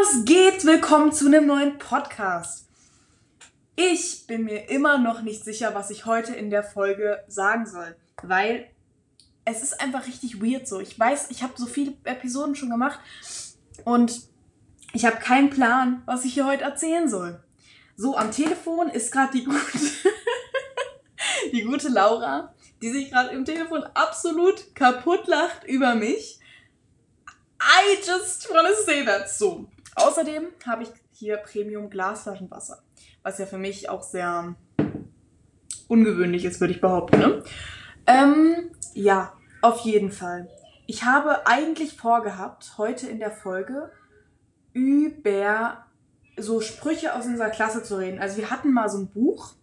Was geht? Willkommen zu einem neuen Podcast. Ich bin mir immer noch nicht sicher, was ich heute in der Folge sagen soll, weil es ist einfach richtig weird so. Ich weiß, ich habe so viele Episoden schon gemacht und ich habe keinen Plan, was ich hier heute erzählen soll. So, am Telefon ist gerade die gute, die gute Laura, die sich gerade im Telefon absolut kaputt lacht über mich. I just wanna say that. So, außerdem habe ich hier Premium Glasflaschenwasser, was ja für mich auch sehr ungewöhnlich ist, würde ich behaupten. Ne? Ähm, ja, auf jeden Fall. Ich habe eigentlich vorgehabt, heute in der Folge über so Sprüche aus unserer Klasse zu reden. Also wir hatten mal so ein Buch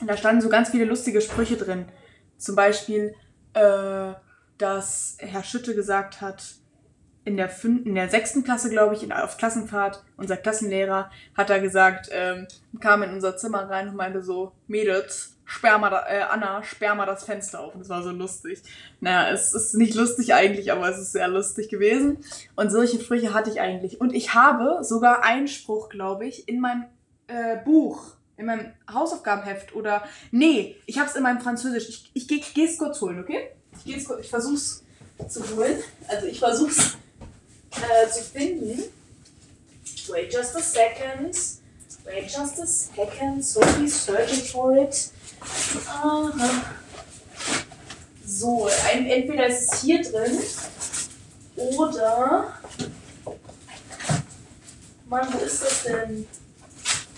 und da standen so ganz viele lustige Sprüche drin. Zum Beispiel, äh, dass Herr Schütte gesagt hat, in der, fünften, in der sechsten Klasse, glaube ich, in, auf Klassenfahrt, unser Klassenlehrer hat da gesagt, ähm, kam in unser Zimmer rein und meinte so, Mädels, sperr mal, da, äh, Anna, sperr mal das Fenster auf. Und das war so lustig. Naja, es ist nicht lustig eigentlich, aber es ist sehr lustig gewesen. Und solche Sprüche hatte ich eigentlich. Und ich habe sogar einen Spruch, glaube ich, in meinem äh, Buch, in meinem Hausaufgabenheft oder, nee, ich habe es in meinem Französisch. Ich, ich, ich gehe es kurz holen, okay? Ich kurz, ich versuch's zu holen. Also ich versuch's äh, zu finden. Wait just a second. Wait just a second. Sophie's searching for it. Aha. So, entweder ist es hier drin oder. Mann, wo ist das denn?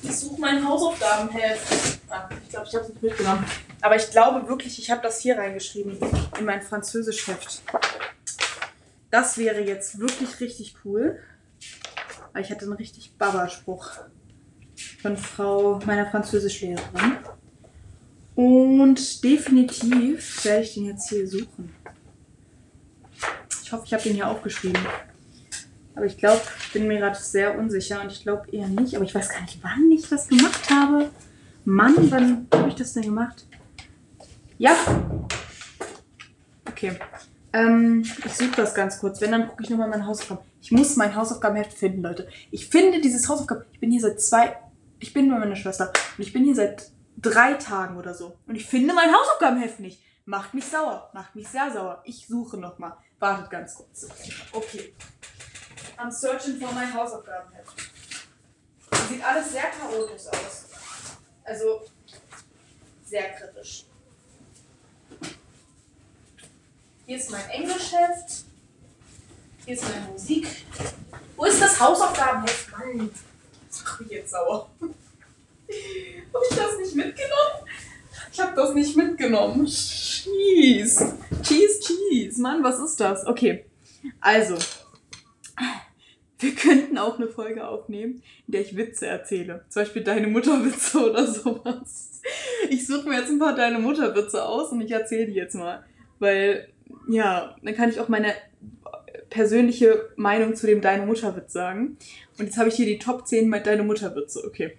Ich suche mein Hausaufgabenheft. Ah, ich glaube, ich habe es nicht mitgenommen. Aber ich glaube wirklich, ich habe das hier reingeschrieben in mein Französischheft. Das wäre jetzt wirklich richtig cool. Weil ich hatte einen richtig Baba-Spruch von Frau meiner Französischlehrerin. Und definitiv werde ich den jetzt hier suchen. Ich hoffe, ich habe den hier aufgeschrieben. Aber ich glaube, ich bin mir gerade sehr unsicher und ich glaube eher nicht. Aber ich weiß gar nicht, wann ich das gemacht habe. Mann, wann habe ich das denn gemacht? Ja. Okay. Ähm, ich suche das ganz kurz. Wenn, dann gucke ich nochmal mein Hausaufgaben. Ich muss mein Hausaufgabenheft finden, Leute. Ich finde dieses Hausaufgaben. Ich bin hier seit zwei. Ich bin bei meiner Schwester. Und ich bin hier seit drei Tagen oder so. Und ich finde mein Hausaufgabenheft nicht. Macht mich sauer. Macht mich sehr sauer. Ich suche nochmal. Wartet ganz kurz. Okay. I'm searching for my Hausaufgabenheft. Sieht alles sehr chaotisch aus. Also sehr kritisch. Hier ist mein Englischheft. Hier ist meine Musik. Wo ist das Hausaufgabenheft? Mann, das macht mich jetzt sauer. Habe ich das nicht mitgenommen? Ich habe das nicht mitgenommen. Cheese. Cheese, Cheese. Mann, was ist das? Okay. Also, wir könnten auch eine Folge aufnehmen, in der ich Witze erzähle. Zum Beispiel deine Mutterwitze oder sowas. Ich suche mir jetzt ein paar deine Mutterwitze aus und ich erzähle die jetzt mal. Weil, ja, dann kann ich auch meine persönliche Meinung zu dem Deine Mutterwitz sagen. Und jetzt habe ich hier die Top 10 mit Deine Mutterwitze. Okay.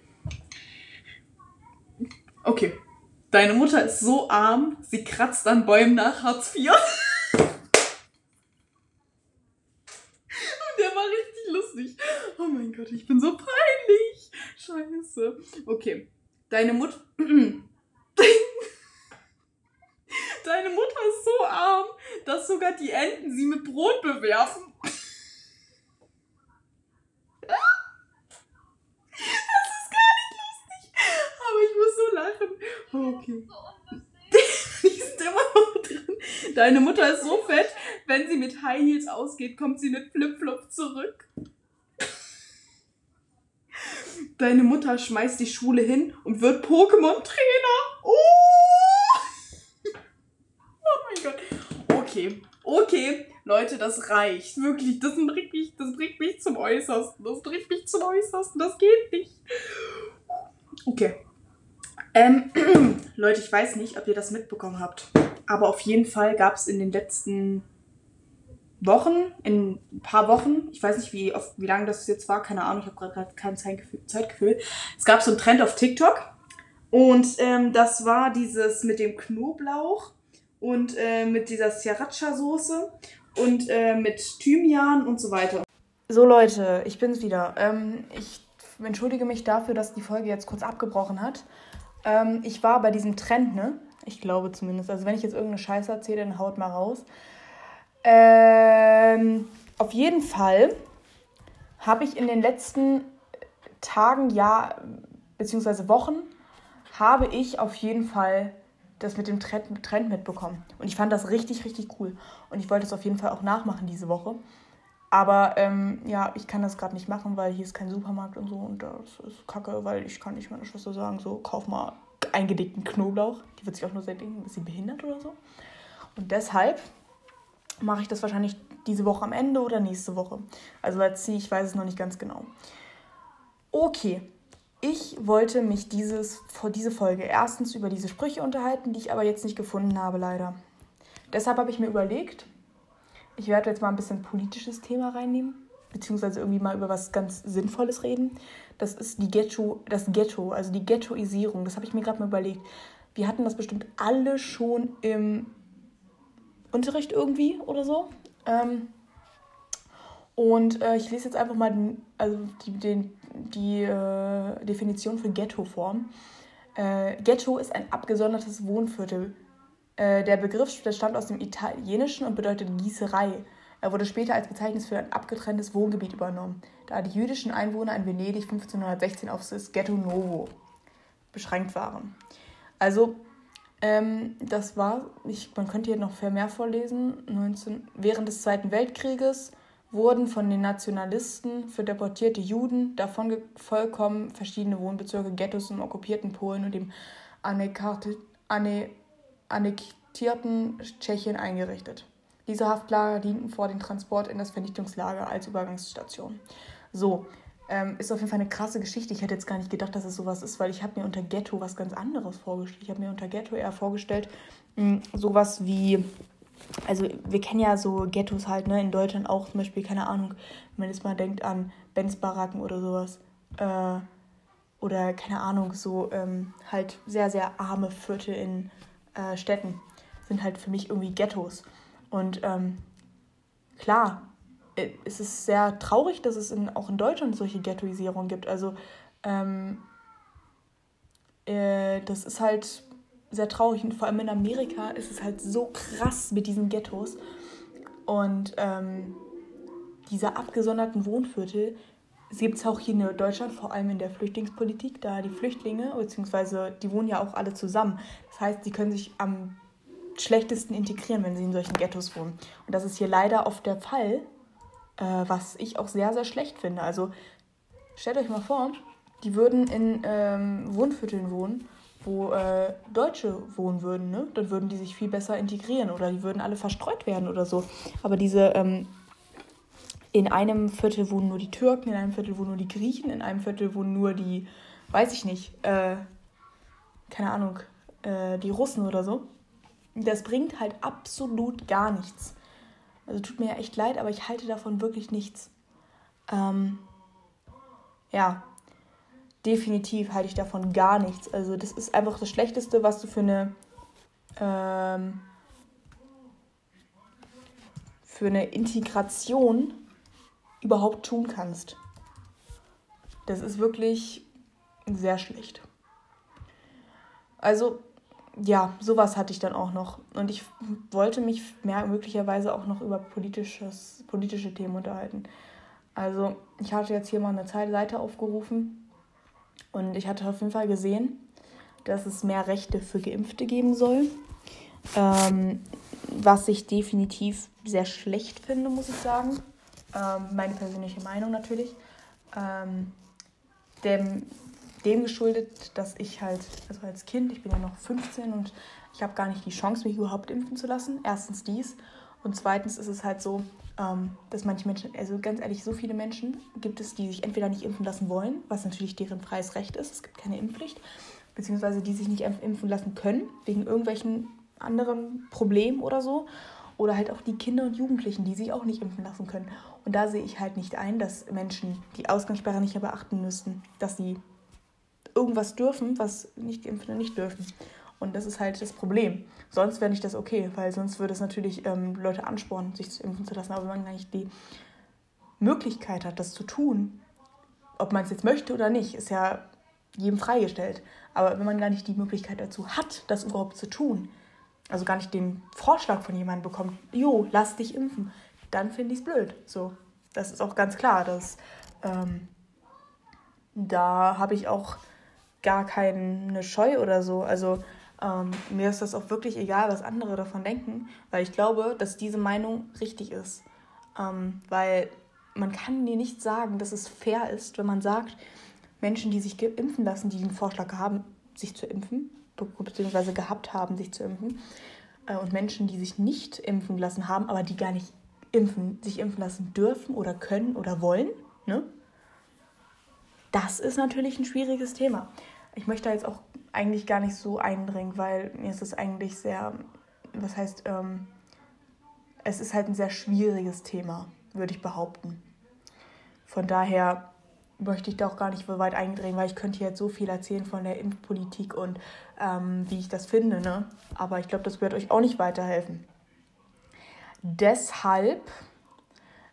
Okay. Deine Mutter ist so arm, sie kratzt an Bäumen nach Hartz IV. Und der war richtig lustig. Oh mein Gott, ich bin so peinlich. Scheiße. Okay. Deine Mutter. Deine Mutter ist so arm, dass sogar die Enten sie mit Brot bewerfen. Das ist gar nicht lustig. Aber ich muss so lachen. Okay. Die sind immer noch drin. Deine Mutter ist so fett, wenn sie mit High Heels ausgeht, kommt sie mit Flipflop zurück. Deine Mutter schmeißt die Schule hin und wird Pokémon-Trainer. Oh! oh mein Gott. Okay, okay, Leute, das reicht. Wirklich, das bringt mich, das bringt mich zum Äußersten. Das bringt mich zum Äußersten. Das geht nicht. Okay. Ähm, Leute, ich weiß nicht, ob ihr das mitbekommen habt. Aber auf jeden Fall gab es in den letzten Wochen, in ein paar Wochen, ich weiß nicht, wie, wie lange das jetzt war, keine Ahnung, ich habe gerade kein Zeitgefühl, Zeitgefühl. Es gab so einen Trend auf TikTok. Und ähm, das war dieses mit dem Knoblauch und äh, mit dieser Sriracha-Soße und äh, mit Thymian und so weiter. So Leute, ich bin's wieder. Ähm, ich entschuldige mich dafür, dass die Folge jetzt kurz abgebrochen hat. Ähm, ich war bei diesem Trend, ne? Ich glaube zumindest. Also wenn ich jetzt irgendeine Scheiße erzähle, dann haut mal raus. Ähm, auf jeden Fall habe ich in den letzten Tagen, ja, beziehungsweise Wochen, habe ich auf jeden Fall das mit dem Trend, mitbekommen. Und ich fand das richtig, richtig cool. Und ich wollte es auf jeden Fall auch nachmachen diese Woche. Aber ähm, ja, ich kann das gerade nicht machen, weil hier ist kein Supermarkt und so und das ist kacke, weil ich kann nicht meiner Schwester sagen, so kauf mal eingedickten Knoblauch. Die wird sich auch nur sehr denken, ist sie behindert oder so. Und deshalb mache ich das wahrscheinlich diese Woche am Ende oder nächste Woche. Also let's see, ich weiß es noch nicht ganz genau. Okay, ich wollte mich dieses, vor diese Folge erstens über diese Sprüche unterhalten, die ich aber jetzt nicht gefunden habe, leider. Deshalb habe ich mir überlegt, ich werde jetzt mal ein bisschen politisches Thema reinnehmen, beziehungsweise irgendwie mal über was ganz Sinnvolles reden. Das ist die Ghetto, das Ghetto, also die Ghettoisierung. Das habe ich mir gerade mal überlegt. Wir hatten das bestimmt alle schon im Unterricht irgendwie oder so. Ähm, und äh, ich lese jetzt einfach mal den, also den, die äh, Definition für Ghetto vor. Äh, Ghetto ist ein abgesondertes Wohnviertel äh, der Begriff stammt aus dem Italienischen und bedeutet Gießerei. Er wurde später als Bezeichnung für ein abgetrenntes Wohngebiet übernommen, da die jüdischen Einwohner in Venedig 1516 auf das Ghetto Novo beschränkt waren. Also, ähm, das war, ich, man könnte hier noch viel mehr vorlesen, 19, während des Zweiten Weltkrieges wurden von den Nationalisten für deportierte Juden davon vollkommen verschiedene Wohnbezirke, Ghettos im okkupierten Polen und dem annektierten Tschechien eingerichtet. Diese Haftlager dienten vor dem Transport in das Vernichtungslager als Übergangsstation. So, ähm, ist auf jeden Fall eine krasse Geschichte. Ich hätte jetzt gar nicht gedacht, dass es sowas ist, weil ich habe mir unter Ghetto was ganz anderes vorgestellt. Ich habe mir unter Ghetto eher vorgestellt, mh, hm, sowas wie, also wir kennen ja so Ghettos halt, ne, in Deutschland auch zum Beispiel, keine Ahnung, wenn man jetzt mal denkt an Benz-Baracken oder sowas. Äh, oder keine Ahnung, so ähm, halt sehr, sehr arme Viertel in äh, Städten sind halt für mich irgendwie Ghettos. Und ähm, klar, äh, es ist sehr traurig, dass es in, auch in Deutschland solche Ghettoisierung gibt. Also ähm, äh, das ist halt sehr traurig und vor allem in Amerika ist es halt so krass mit diesen Ghettos. Und ähm, diese abgesonderten Wohnviertel gibt es auch hier in Deutschland, vor allem in der Flüchtlingspolitik, da die Flüchtlinge, beziehungsweise die wohnen ja auch alle zusammen. Das heißt, sie können sich am schlechtesten integrieren, wenn sie in solchen Ghettos wohnen. Und das ist hier leider oft der Fall, äh, was ich auch sehr, sehr schlecht finde. Also stellt euch mal vor, die würden in ähm, Wohnvierteln wohnen, wo äh, Deutsche wohnen würden, ne? dann würden die sich viel besser integrieren oder die würden alle verstreut werden oder so. Aber diese ähm, in einem Viertel wohnen nur die Türken, in einem Viertel wohnen nur die Griechen, in einem Viertel wohnen nur die, weiß ich nicht, äh, keine Ahnung, äh, die Russen oder so. Das bringt halt absolut gar nichts. Also tut mir ja echt leid, aber ich halte davon wirklich nichts. Ähm, ja, definitiv halte ich davon gar nichts. Also das ist einfach das Schlechteste, was du für eine ähm, für eine Integration überhaupt tun kannst. Das ist wirklich sehr schlecht. Also, ja, sowas hatte ich dann auch noch. Und ich wollte mich mehr möglicherweise auch noch über politisches, politische Themen unterhalten. Also, ich hatte jetzt hier mal eine Seite aufgerufen und ich hatte auf jeden Fall gesehen, dass es mehr Rechte für Geimpfte geben soll. Ähm, was ich definitiv sehr schlecht finde, muss ich sagen. Ähm, meine persönliche Meinung natürlich. Ähm, dem, dem geschuldet, dass ich halt, also als Kind, ich bin ja noch 15 und ich habe gar nicht die Chance, mich überhaupt impfen zu lassen. Erstens dies. Und zweitens ist es halt so, dass manche Menschen, also ganz ehrlich, so viele Menschen gibt es, die sich entweder nicht impfen lassen wollen, was natürlich deren freies Recht ist, es gibt keine Impfpflicht, beziehungsweise die sich nicht impfen lassen können, wegen irgendwelchen anderen Problemen oder so. Oder halt auch die Kinder und Jugendlichen, die sich auch nicht impfen lassen können. Und da sehe ich halt nicht ein, dass Menschen die Ausgangssperre nicht mehr beachten müssten, dass sie irgendwas dürfen, was nicht Geimpfte nicht dürfen. Und das ist halt das Problem. Sonst wäre nicht das okay, weil sonst würde es natürlich ähm, Leute anspornen, sich zu impfen zu lassen. Aber wenn man eigentlich die Möglichkeit hat, das zu tun, ob man es jetzt möchte oder nicht, ist ja jedem freigestellt. Aber wenn man gar nicht die Möglichkeit dazu hat, das überhaupt zu tun, also gar nicht den Vorschlag von jemandem bekommt, jo, lass dich impfen, dann finde ich es blöd. So, das ist auch ganz klar. Dass, ähm, da habe ich auch gar keine Scheu oder so. Also ähm, mir ist das auch wirklich egal, was andere davon denken, weil ich glaube, dass diese Meinung richtig ist. Ähm, weil man kann mir nicht sagen, dass es fair ist, wenn man sagt, Menschen, die sich impfen lassen, die den Vorschlag haben, sich zu impfen, beziehungsweise gehabt haben, sich zu impfen, äh, und Menschen, die sich nicht impfen lassen haben, aber die gar nicht impfen, sich impfen lassen dürfen oder können oder wollen, ne? Das ist natürlich ein schwieriges Thema. Ich möchte da jetzt auch eigentlich gar nicht so eindringen, weil mir ist es eigentlich sehr, was heißt, ähm, es ist halt ein sehr schwieriges Thema, würde ich behaupten. Von daher möchte ich da auch gar nicht so weit eindringen, weil ich könnte jetzt so viel erzählen von der Impfpolitik und ähm, wie ich das finde. Ne? Aber ich glaube, das wird euch auch nicht weiterhelfen. Deshalb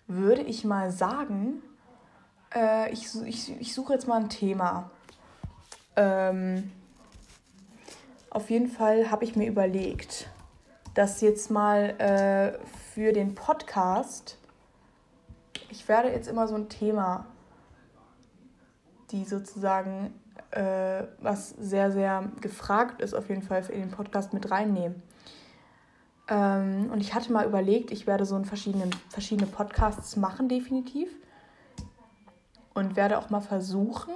würde ich mal sagen, äh, ich, ich, ich suche jetzt mal ein Thema. Ähm, auf jeden Fall habe ich mir überlegt, dass jetzt mal äh, für den Podcast, ich werde jetzt immer so ein Thema, die sozusagen, äh, was sehr, sehr gefragt ist, auf jeden Fall in den Podcast mit reinnehmen. Ähm, und ich hatte mal überlegt, ich werde so ein verschiedene, verschiedene Podcasts machen, definitiv. Und werde auch mal versuchen,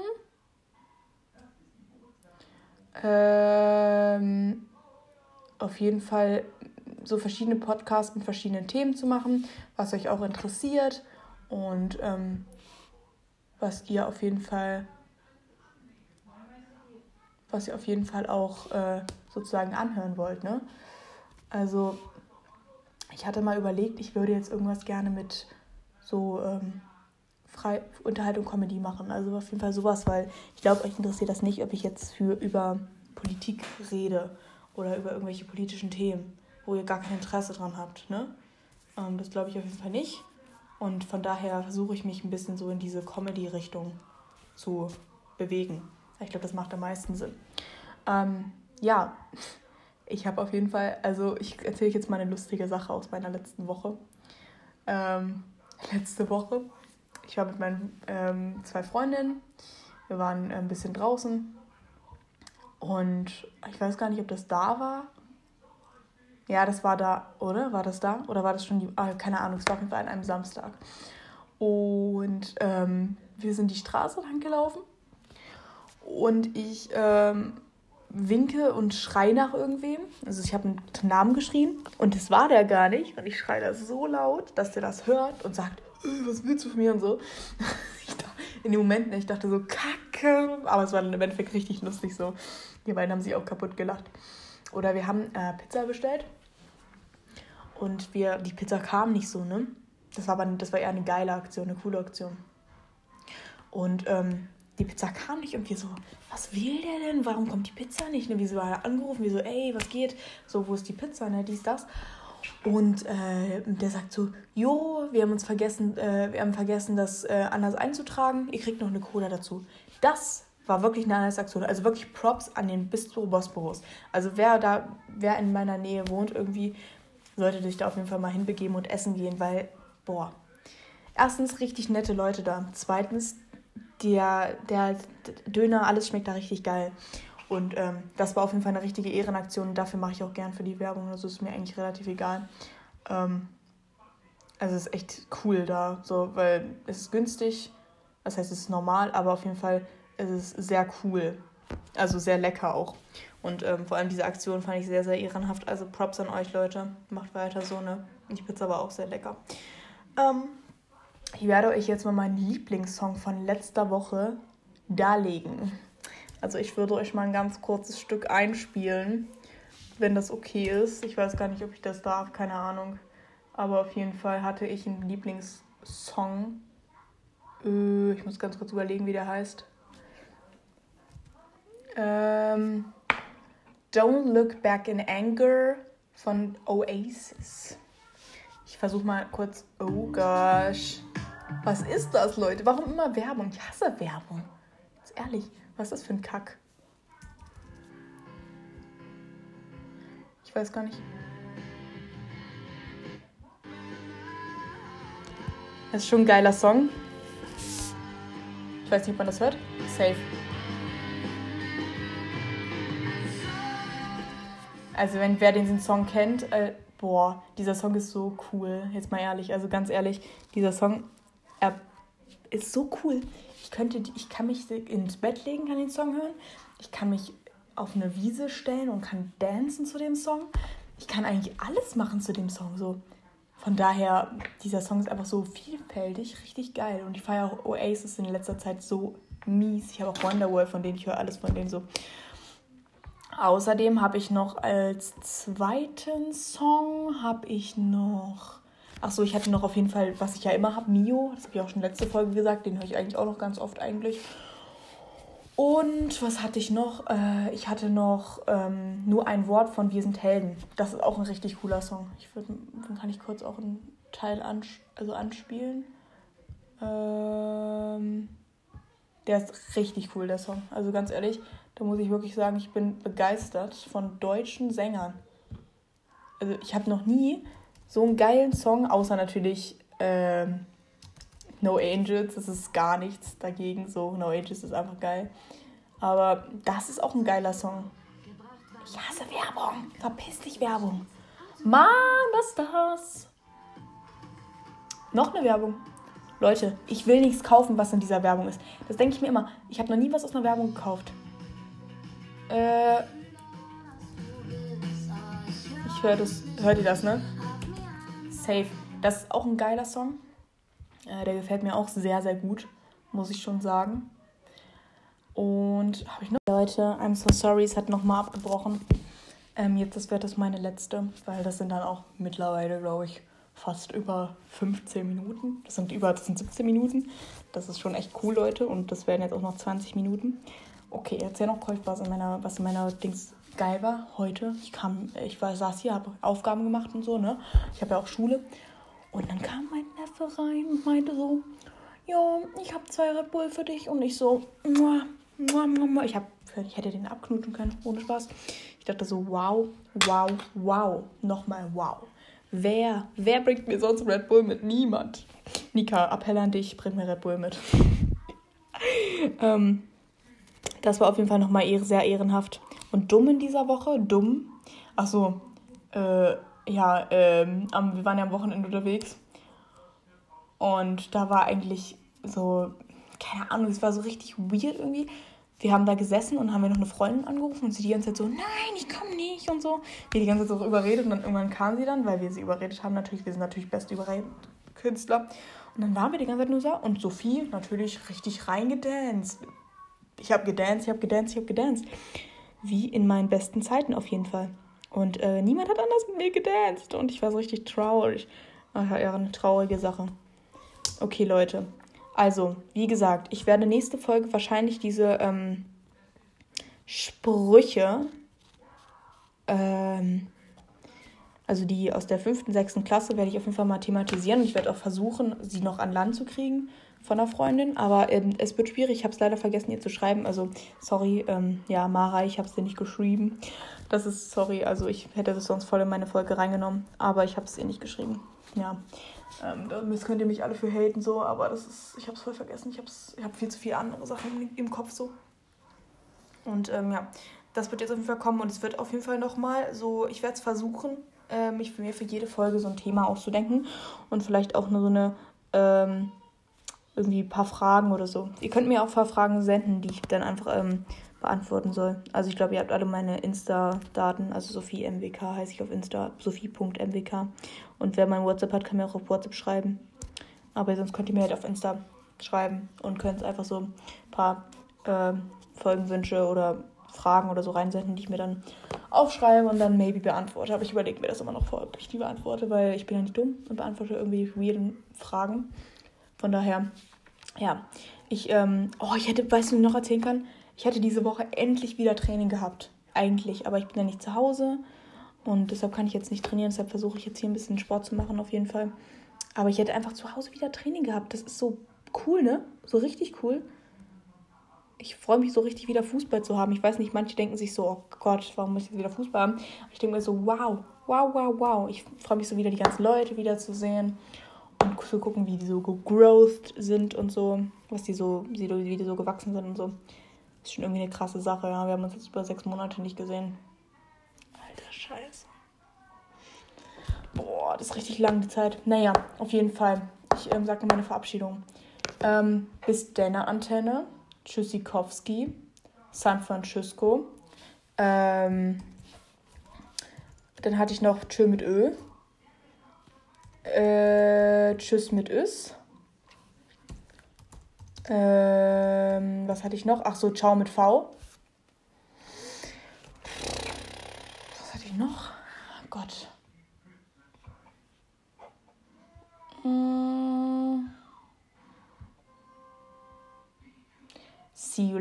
ähm, auf jeden Fall so verschiedene Podcasts mit verschiedenen Themen zu machen, was euch auch interessiert und ähm, was ihr auf jeden Fall, was ihr auf jeden Fall auch äh, sozusagen anhören wollt. Ne? Also ich hatte mal überlegt, ich würde jetzt irgendwas gerne mit so ähm, frei Unterhaltung Comedy machen. Also auf jeden Fall sowas, weil ich glaube, euch interessiert das nicht, ob ich jetzt für über Politik rede oder über irgendwelche politischen Themen, wo ihr gar kein Interesse dran habt. Ne? Ähm, das glaube ich auf jeden Fall nicht. Und von daher versuche ich mich ein bisschen so in diese Comedy-Richtung zu bewegen. Ich glaube, das macht am meisten Sinn. Ähm, ja, ich habe auf jeden Fall, also ich erzähle jetzt mal eine lustige Sache aus meiner letzten Woche. Ähm, letzte Woche ich war mit meinen ähm, zwei Freundinnen. Wir waren ein bisschen draußen. Und ich weiß gar nicht, ob das da war. Ja, das war da, oder? War das da? Oder war das schon die. Ah, keine Ahnung, es war auf jeden Fall an einem Samstag. Und ähm, wir sind die Straße lang gelaufen. Und ich ähm, winke und schreie nach irgendwem. Also ich habe einen Namen geschrien und das war der gar nicht. Und ich schreie das so laut, dass der das hört und sagt, äh, was willst du von mir und so. in dem Moment, ich dachte so, kacke. Aber es war im Endeffekt richtig lustig so. Die beiden haben sich auch kaputt gelacht. Oder wir haben äh, Pizza bestellt. Und wir, die Pizza kam nicht so, ne? Das war aber das war eher eine geile Aktion, eine coole Aktion. Und ähm, die Pizza kam nicht irgendwie so, was will der denn? Warum kommt die Pizza nicht? Ne? Wie so angerufen, wie so, ey, was geht? So, wo ist die Pizza? Ne? Dies, das. Und äh, der sagt so, jo, wir haben uns vergessen, äh, wir haben vergessen, das äh, anders einzutragen. Ihr kriegt noch eine Cola dazu. Das war wirklich eine andere Aktion. Also wirklich Props an den Bistro Bosporus. Also wer da, wer in meiner Nähe wohnt, irgendwie sollte sich da auf jeden Fall mal hinbegeben und essen gehen, weil, boah. Erstens richtig nette Leute da. Zweitens, der, der Döner, alles schmeckt da richtig geil. Und ähm, das war auf jeden Fall eine richtige Ehrenaktion und dafür mache ich auch gern für die Werbung. Also ist mir eigentlich relativ egal. Ähm, also es ist echt cool da, so, weil es ist günstig. Das heißt, es ist normal, aber auf jeden Fall ist es sehr cool. Also sehr lecker auch. Und ähm, vor allem diese Aktion fand ich sehr, sehr ehrenhaft. Also Props an euch, Leute. Macht weiter so, ne? Die Pizza war auch sehr lecker. Ähm, ich werde euch jetzt mal meinen Lieblingssong von letzter Woche darlegen. Also ich würde euch mal ein ganz kurzes Stück einspielen, wenn das okay ist. Ich weiß gar nicht, ob ich das darf, keine Ahnung. Aber auf jeden Fall hatte ich einen Lieblingssong. Äh, ich muss ganz kurz überlegen, wie der heißt. Ähm, Don't Look Back in Anger von Oasis. Ich versuche mal kurz. Oh gosh. Was ist das, Leute? Warum immer Werbung? Ich hasse Werbung. Ganz ehrlich, was ist das für ein Kack? Ich weiß gar nicht. Das ist schon ein geiler Song. Ich weiß nicht, ob man das hört. Safe. Also wenn wer den Song kennt, äh, boah, dieser Song ist so cool. Jetzt mal ehrlich, also ganz ehrlich, dieser Song, er ist so cool. Ich könnte, ich kann mich ins Bett legen, kann den Song hören. Ich kann mich auf eine Wiese stellen und kann dancen zu dem Song. Ich kann eigentlich alles machen zu dem Song. So. Von daher, dieser Song ist einfach so vielfältig, richtig geil. Und ich feiere auch Oasis in letzter Zeit so mies. Ich habe auch Wonderworld, von denen ich höre alles von denen so. Außerdem habe ich noch als zweiten Song habe ich noch Ach so, ich hatte noch auf jeden Fall, was ich ja immer habe, Mio. Das habe ich auch schon letzte Folge gesagt. Den höre ich eigentlich auch noch ganz oft eigentlich. Und was hatte ich noch? Äh, ich hatte noch ähm, nur ein Wort von Wir sind Helden. Das ist auch ein richtig cooler Song. Ich würd, dann kann ich kurz auch einen Teil ans also anspielen. Ähm, der ist richtig cool, der Song. Also ganz ehrlich, da muss ich wirklich sagen, ich bin begeistert von deutschen Sängern. Also ich habe noch nie so einen geilen Song, außer natürlich ähm, No Angels, das ist gar nichts dagegen. So, No Angels ist einfach geil. Aber das ist auch ein geiler Song. Ich hasse Werbung. Verpiss dich, Werbung. Mann, was ist das? Noch eine Werbung. Leute, ich will nichts kaufen, was in dieser Werbung ist. Das denke ich mir immer. Ich habe noch nie was aus einer Werbung gekauft. Äh. Ich höre das. Hört ihr das, ne? Safe. Das ist auch ein geiler Song. Äh, der gefällt mir auch sehr, sehr gut, muss ich schon sagen. Und habe ich noch. Leute, I'm so sorry, es hat nochmal abgebrochen. Ähm, jetzt das wird das meine letzte, weil das sind dann auch mittlerweile, glaube ich, fast über 15 Minuten. Das sind über, das sind 17 Minuten. Das ist schon echt cool, Leute. Und das werden jetzt auch noch 20 Minuten. Okay, erzähl noch kurz, was in meiner, was in meiner Dings geil war heute. Ich kam, ich war, saß hier, habe Aufgaben gemacht und so, ne? Ich habe ja auch Schule. Und dann kam mein Neffe rein und meinte so, ja, ich habe zwei Red Bull für dich. Und ich so, muah, muah, muah. ich, hab, ich hätte den abknutschen können, ohne Spaß. Ich dachte so, wow, wow, wow, nochmal wow. Wer, wer bringt mir sonst Red Bull mit? Niemand. Nika, Appell an dich, bring mir Red Bull mit. ähm, das war auf jeden Fall nochmal sehr ehrenhaft. Und dumm in dieser Woche, dumm. Ach so, äh, ja, ähm, wir waren ja am Wochenende unterwegs. Und da war eigentlich so, keine Ahnung, es war so richtig weird irgendwie. Wir haben da gesessen und haben wir noch eine Freundin angerufen und sie die ganze Zeit so, nein, ich komme nicht und so. Wir die ganze Zeit so überredet und dann irgendwann kam sie dann, weil wir sie überredet haben. Natürlich, wir sind natürlich beste Überredkünstler. Und dann waren wir die ganze Zeit nur so und Sophie natürlich richtig reingedanced ich habe gedanced, ich habe gedanced, ich habe gedanced. Wie in meinen besten Zeiten auf jeden Fall. Und äh, niemand hat anders mit mir gedanced. Und ich war so richtig traurig. Ach ja, eine traurige Sache. Okay, Leute. Also, wie gesagt, ich werde nächste Folge wahrscheinlich diese ähm, Sprüche, ähm, also die aus der fünften, sechsten Klasse, werde ich auf jeden Fall mal thematisieren. Und ich werde auch versuchen, sie noch an Land zu kriegen von einer Freundin, aber ähm, es wird schwierig. Ich habe es leider vergessen, ihr zu schreiben. Also, sorry, ähm, ja, Mara, ich habe es dir nicht geschrieben. Das ist, sorry, also ich hätte das sonst voll in meine Folge reingenommen, aber ich habe es ihr nicht geschrieben. Ja, ähm, das könnt ihr mich alle für haten, so, aber das ist, ich habe es voll vergessen. Ich habe ich hab viel zu viele andere Sachen im, im Kopf, so. Und ähm, ja, das wird jetzt auf jeden Fall kommen und es wird auf jeden Fall nochmal so, ich werde es versuchen, äh, mich für mir für jede Folge so ein Thema auszudenken und vielleicht auch nur so eine, ähm, irgendwie ein paar Fragen oder so. Ihr könnt mir auch ein paar Fragen senden, die ich dann einfach ähm, beantworten soll. Also ich glaube, ihr habt alle meine Insta-Daten, also Sophie MWK heiße ich auf Insta, sophie.mwk. Und wer mein WhatsApp hat, kann mir auch auf WhatsApp schreiben. Aber sonst könnt ihr mir halt auf Insta schreiben und könnt einfach so ein paar äh, Folgenwünsche oder Fragen oder so reinsenden, die ich mir dann aufschreibe und dann maybe beantworte. Aber ich überlege mir das immer noch vor, ob ich die beantworte, weil ich bin ja nicht dumm und beantworte irgendwie weirden Fragen. Von daher, ja, ich, ähm, oh, ich hätte, weißt du, noch erzählen kann? Ich hätte diese Woche endlich wieder Training gehabt. Eigentlich, aber ich bin ja nicht zu Hause und deshalb kann ich jetzt nicht trainieren. Deshalb versuche ich jetzt hier ein bisschen Sport zu machen, auf jeden Fall. Aber ich hätte einfach zu Hause wieder Training gehabt. Das ist so cool, ne? So richtig cool. Ich freue mich so richtig wieder Fußball zu haben. Ich weiß nicht, manche denken sich so, oh Gott, warum muss ich jetzt wieder Fußball haben? Ich denke mir so, wow, wow, wow, wow. Ich freue mich so wieder, die ganzen Leute wiederzusehen und zu gucken, wie die so gegrowthed sind und so, was die so, wie die so gewachsen sind und so. Ist schon irgendwie eine krasse Sache, ja. Wir haben uns jetzt über sechs Monate nicht gesehen. Alter Scheiße. Boah, das ist richtig lang die Zeit. Naja, auf jeden Fall. Ich ähm, sage meine Verabschiedung. Ähm, bis deine Antenne. Tschüssikowski. San Francisco. Ähm, dann hatte ich noch Tschö mit Ö. Äh, tschüss mit Ös. Ähm, was hatte ich noch? Ach so, ciao mit V.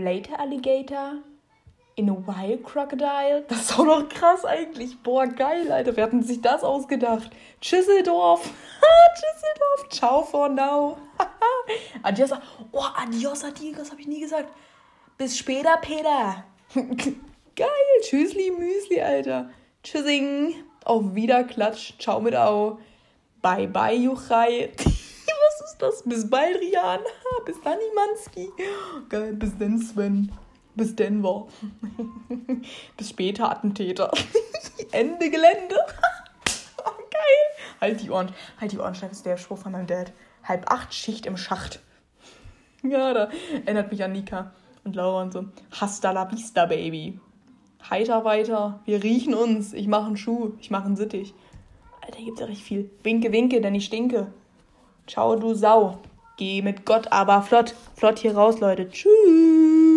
later, Alligator. In a while, Crocodile. Das ist auch noch krass eigentlich. Boah, geil, Alter. Wer hat sich das ausgedacht? Tschüsseldorf. Tschüsseldorf. Ciao for now. adios. Oh, adios, adios, habe ich nie gesagt. Bis später, Peter. geil. Tschüssli, Müsli, Alter. Tschüssing. Auf Wiederklatsch. Ciao mit Au. Bye, bye, Juchai. Das? Bis bald, Rian. Bis dann, Imanski. Geil, bis dann, Sven. Bis Denver. Bis später, Attentäter. Ende Gelände. oh, geil. Halt die Ohren. Halt die Ohren, das ist der Spruch von meinem Dad. Halb acht Schicht im Schacht. Ja, da erinnert mich an Nika und Laura und so. Hasta la vista, Baby. Heiter weiter. Wir riechen uns. Ich mache einen Schuh. Ich mache einen Sittich. Alter, gibt's ja richtig viel. Winke, winke, denn ich stinke. Ciao, du Sau. Geh mit Gott, aber flott. Flott hier raus, Leute. Tschüss.